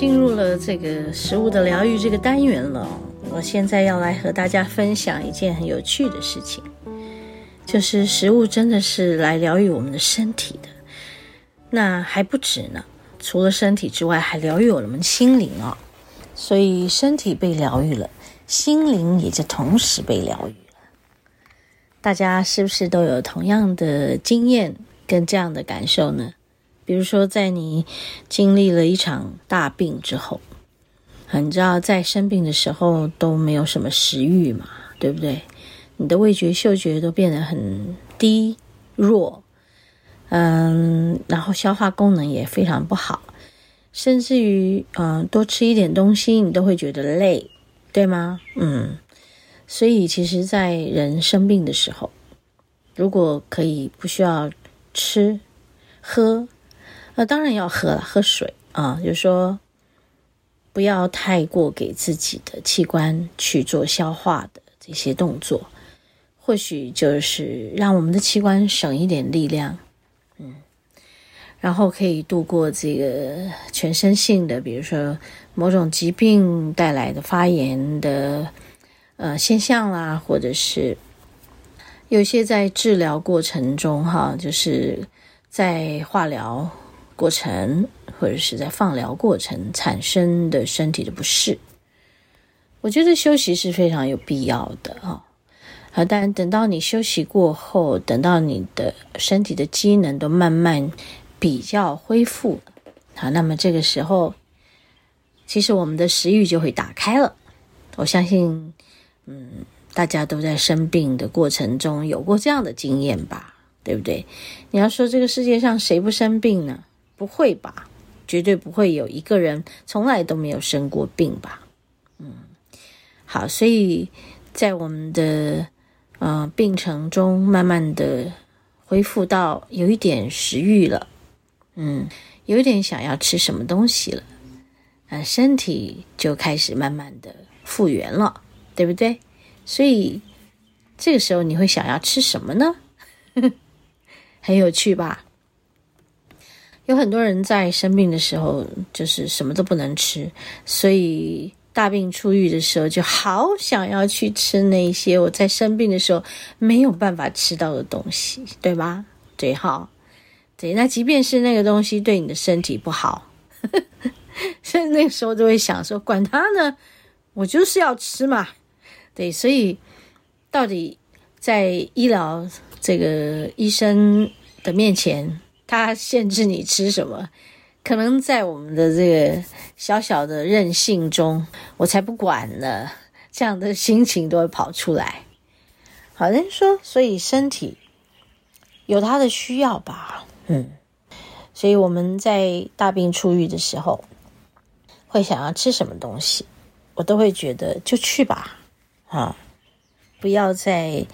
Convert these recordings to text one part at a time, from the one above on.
进入了这个食物的疗愈这个单元了。我现在要来和大家分享一件很有趣的事情，就是食物真的是来疗愈我们的身体的。那还不止呢，除了身体之外，还疗愈我们心灵哦。所以身体被疗愈了，心灵也就同时被疗愈了。大家是不是都有同样的经验跟这样的感受呢？比如说，在你经历了一场大病之后，你知道在生病的时候都没有什么食欲嘛，对不对？你的味觉、嗅觉都变得很低弱。嗯，然后消化功能也非常不好，甚至于嗯，多吃一点东西你都会觉得累，对吗？嗯，所以其实，在人生病的时候，如果可以不需要吃喝，那当然要喝了，喝水啊，就是说不要太过给自己的器官去做消化的这些动作，或许就是让我们的器官省一点力量。嗯，然后可以度过这个全身性的，比如说某种疾病带来的发炎的呃现象啦，或者是有些在治疗过程中哈，就是在化疗过程或者是在放疗过程产生的身体的不适，我觉得休息是非常有必要的啊。好，但等到你休息过后，等到你的身体的机能都慢慢比较恢复了，好，那么这个时候，其实我们的食欲就会打开了。我相信，嗯，大家都在生病的过程中有过这样的经验吧，对不对？你要说这个世界上谁不生病呢？不会吧，绝对不会有一个人从来都没有生过病吧。嗯，好，所以在我们的。嗯、呃，病程中慢慢的恢复到有一点食欲了，嗯，有一点想要吃什么东西了，嗯、身体就开始慢慢的复原了，对不对？所以这个时候你会想要吃什么呢？很有趣吧？有很多人在生病的时候就是什么都不能吃，所以。大病初愈的时候，就好想要去吃那些我在生病的时候没有办法吃到的东西，对吗？对，哈，对。那即便是那个东西对你的身体不好，所以那个时候就会想说，管他呢，我就是要吃嘛。对，所以到底在医疗这个医生的面前，他限制你吃什么？可能在我们的这个小小的任性中，我才不管呢，这样的心情都会跑出来。好人说，所以身体有它的需要吧，嗯，所以我们在大病初愈的时候，会想要吃什么东西，我都会觉得就去吧，啊，不要再。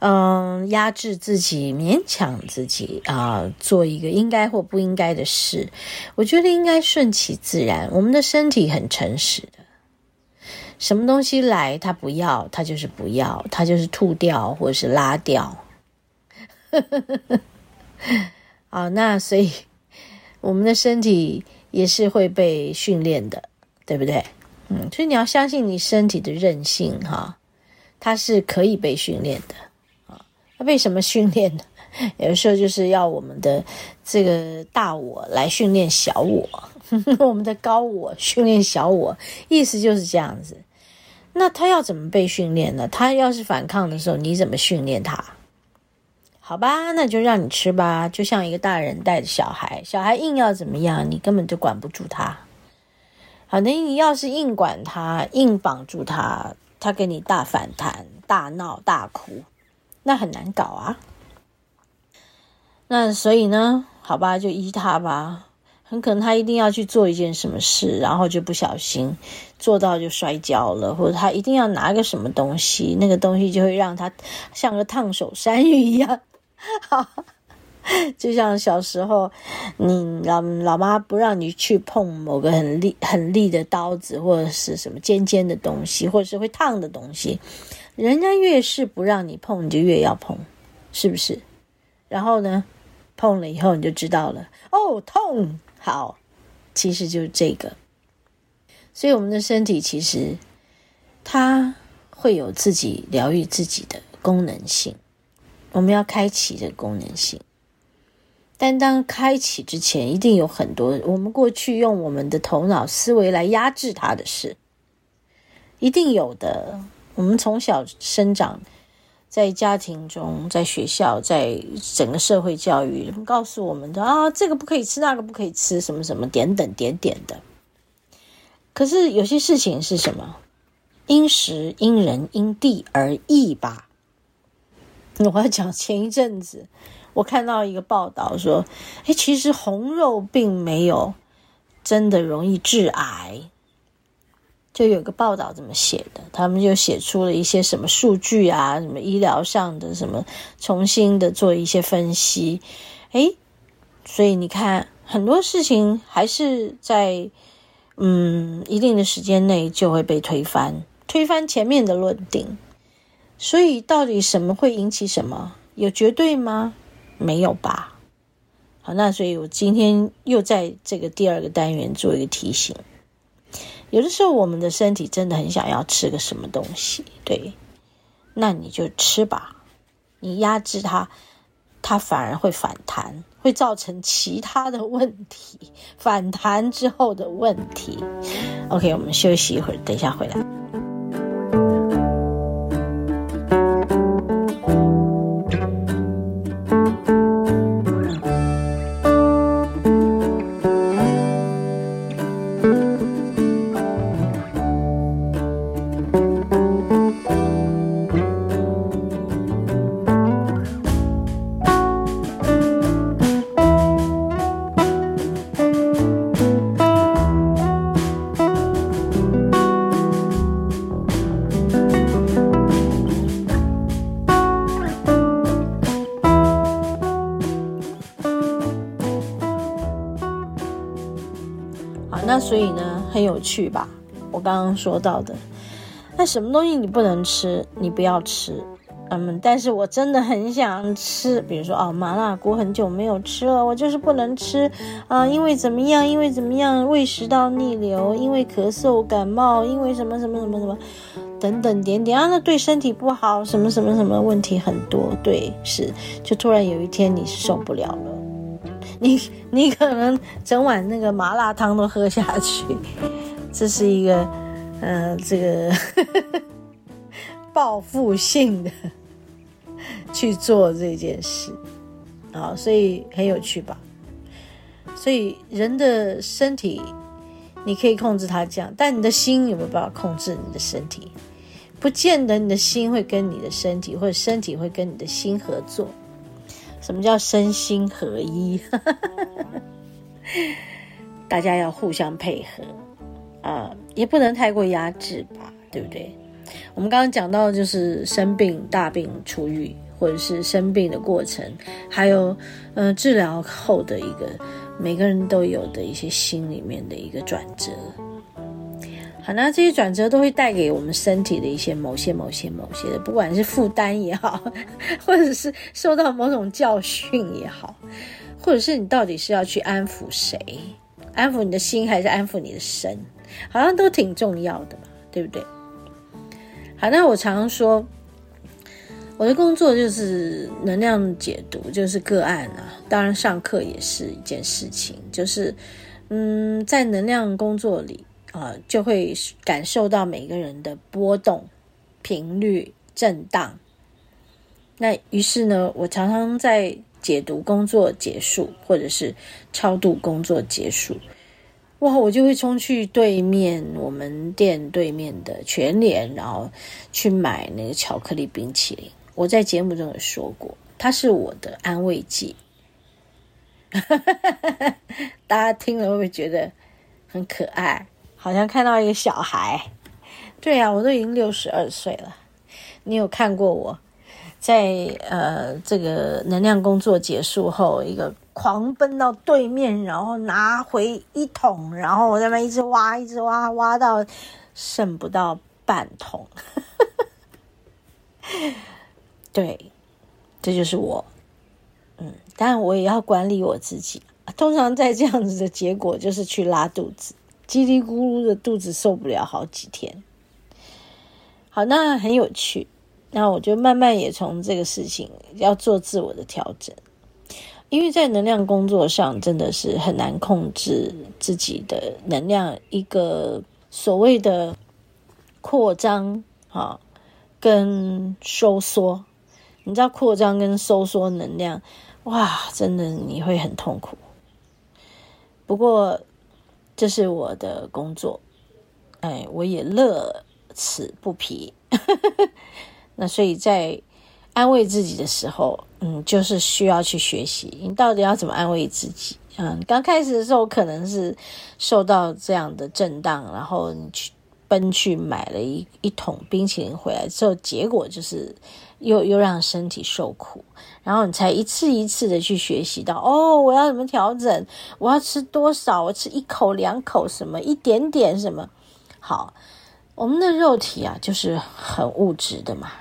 嗯，压制自己，勉强自己啊、做一个应该或不应该的事。我觉得应该顺其自然。我们的身体很诚实的，什么东西来，它不要，它就是不要，它就是吐掉或者是拉掉。好，那所以我们的身体也是会被训练的，对不对？嗯，所以你要相信你身体的韧性，哈，它是可以被训练的。为什么训练呢？有的时候就是要我们的这个大我来训练小我，我们的高我训练小我，意思就是这样子。那他要怎么被训练呢？他要是反抗的时候，你怎么训练他？好吧，那就让你吃吧，就像一个大人带着小孩，小孩硬要怎么样，你根本就管不住他。好，那你要是硬管他，硬绑住他，他给你大反弹、大闹、大哭。那很难搞啊，那所以呢，好吧，就依他吧。很可能他一定要去做一件什么事，然后就不小心做到就摔跤了，或者他一定要拿个什么东西，那个东西就会让他像个烫手山芋一样。就像小时候，你老老妈不让你去碰某个很利很利的刀子，或者是什么尖尖的东西，或者是会烫的东西，人家越是不让你碰，你就越要碰，是不是？然后呢，碰了以后你就知道了，哦，痛。好，其实就是这个，所以我们的身体其实它会有自己疗愈自己的功能性，我们要开启这个功能性。但当开启之前，一定有很多我们过去用我们的头脑思维来压制它的事，一定有的。我们从小生长。在家庭中，在学校，在整个社会教育，告诉我们的啊，这个不可以吃，那个不可以吃，什么什么点等点点的。可是有些事情是什么？因时、因人、因地而异吧。我要讲前一阵子，我看到一个报道说，哎，其实红肉并没有真的容易致癌。就有个报道这么写的，他们就写出了一些什么数据啊，什么医疗上的什么，重新的做一些分析，诶，所以你看很多事情还是在嗯一定的时间内就会被推翻，推翻前面的论定。所以到底什么会引起什么？有绝对吗？没有吧。好，那所以我今天又在这个第二个单元做一个提醒。有的时候，我们的身体真的很想要吃个什么东西，对，那你就吃吧。你压制它，它反而会反弹，会造成其他的问题。反弹之后的问题。OK，我们休息一会儿，等一下回来。所以呢，很有趣吧？我刚刚说到的，那什么东西你不能吃，你不要吃。嗯，但是我真的很想吃，比如说哦，麻辣锅很久没有吃了，我就是不能吃啊，因为怎么样？因为怎么样？胃食道逆流，因为咳嗽、感冒，因为什么什么什么什么等等点点啊，那对身体不好，什么什么什么问题很多。对，是，就突然有一天你受不了了。你你可能整碗那个麻辣汤都喝下去，这是一个，呃，这个 报复性的 去做这件事，啊，所以很有趣吧？所以人的身体你可以控制它这样，但你的心有没有办法控制你的身体？不见得你的心会跟你的身体，或者身体会跟你的心合作。什么叫身心合一？大家要互相配合啊，也不能太过压制吧，对不对？我们刚刚讲到，就是生病、大病初愈，或者是生病的过程，还有呃治疗后的一个每个人都有的一些心里面的一个转折。那这些转折都会带给我们身体的一些某些、某些、某些的，不管是负担也好，或者是受到某种教训也好，或者是你到底是要去安抚谁，安抚你的心还是安抚你的身，好像都挺重要的嘛，对不对？好，那我常常说，我的工作就是能量解读，就是个案啊，当然上课也是一件事情，就是嗯，在能量工作里。啊，就会感受到每个人的波动、频率、震荡。那于是呢，我常常在解读工作结束，或者是超度工作结束，哇，我就会冲去对面我们店对面的全联，然后去买那个巧克力冰淇淋。我在节目中有说过，它是我的安慰剂，大家听了会不会觉得很可爱？好像看到一个小孩。对呀、啊，我都已经六十二岁了。你有看过我在呃这个能量工作结束后，一个狂奔到对面，然后拿回一桶，然后我在那一直挖，一直挖，挖到剩不到半桶。对，这就是我。嗯，当然我也要管理我自己。通常在这样子的结果就是去拉肚子，叽里咕噜的肚子受不了好几天。好，那很有趣。那我就慢慢也从这个事情要做自我的调整，因为在能量工作上真的是很难控制自己的能量，一个所谓的扩张啊跟收缩，你知道扩张跟收缩能量，哇，真的你会很痛苦。不过这是我的工作，哎，我也乐此不疲。那所以在安慰自己的时候，嗯，就是需要去学习，你到底要怎么安慰自己？嗯，刚开始的时候可能是受到这样的震荡，然后你去奔去买了一一桶冰淇淋回来之后，结果就是又又让身体受苦，然后你才一次一次的去学习到，哦，我要怎么调整？我要吃多少？我吃一口两口什么？一点点什么？好，我们的肉体啊，就是很物质的嘛。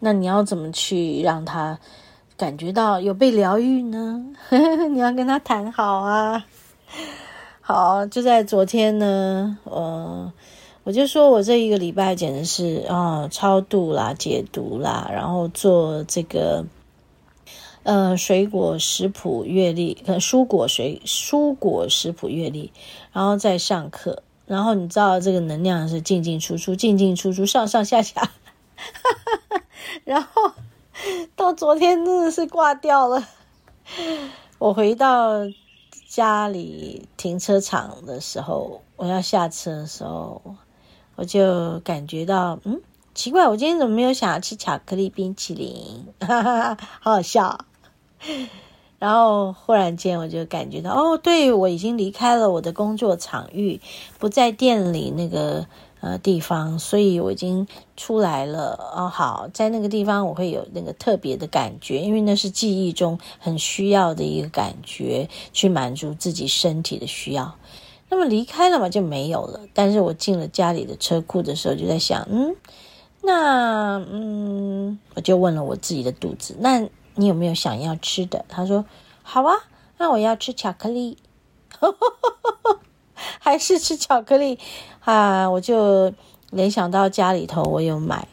那你要怎么去让他感觉到有被疗愈呢？你要跟他谈好啊。好，就在昨天呢，呃，我就说我这一个礼拜简直是啊、哦，超度啦、解毒啦，然后做这个呃水果食谱月历，可蔬果水蔬果食谱月历，然后再上课，然后你知道这个能量是进进出出，进进出出，上上下下。然后到昨天真的是挂掉了。我回到家里停车场的时候，我要下车的时候，我就感觉到，嗯，奇怪，我今天怎么没有想要吃巧克力冰淇淋？哈哈哈，好好笑。然后忽然间我就感觉到，哦，对，我已经离开了我的工作场域，不在店里那个。呃，地方，所以我已经出来了哦。好，在那个地方我会有那个特别的感觉，因为那是记忆中很需要的一个感觉，去满足自己身体的需要。那么离开了嘛，就没有了。但是我进了家里的车库的时候，就在想，嗯，那嗯，我就问了我自己的肚子，那你有没有想要吃的？他说好啊，那我要吃巧克力。还是吃巧克力啊！我就联想到家里头，我有买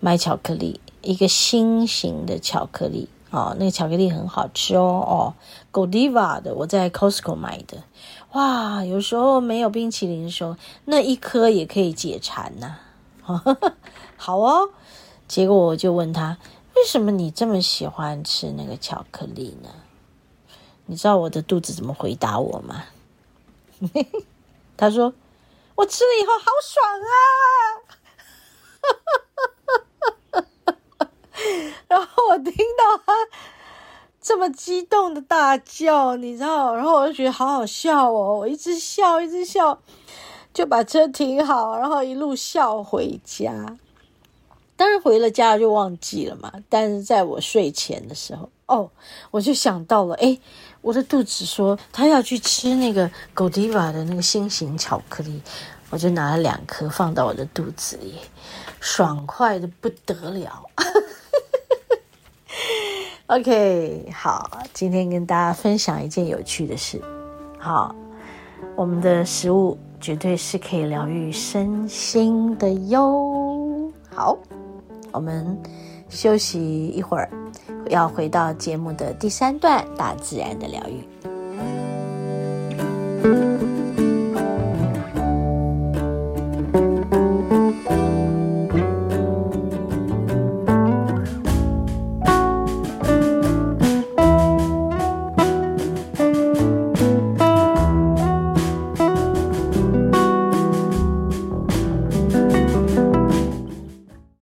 买巧克力，一个心形的巧克力哦，那个巧克力很好吃哦哦，Godiva 的，我在 Costco 买的。哇，有时候没有冰淇淋的时候，那一颗也可以解馋呐、啊。好哦，结果我就问他，为什么你这么喜欢吃那个巧克力呢？你知道我的肚子怎么回答我吗？他说：“我吃了以后好爽啊！” 然后我听到他这么激动的大叫，你知道，然后我就觉得好好笑哦，我一直笑，一直笑，就把车停好，然后一路笑回家。当然回了家就忘记了嘛，但是在我睡前的时候，哦，我就想到了，诶我的肚子说他要去吃那个 Godiva 的那个心形巧克力，我就拿了两颗放到我的肚子里，爽快的不得了。OK，好，今天跟大家分享一件有趣的事。好，我们的食物绝对是可以疗愈身心的哟。好，我们休息一会儿。要回到节目的第三段，大自然的疗愈。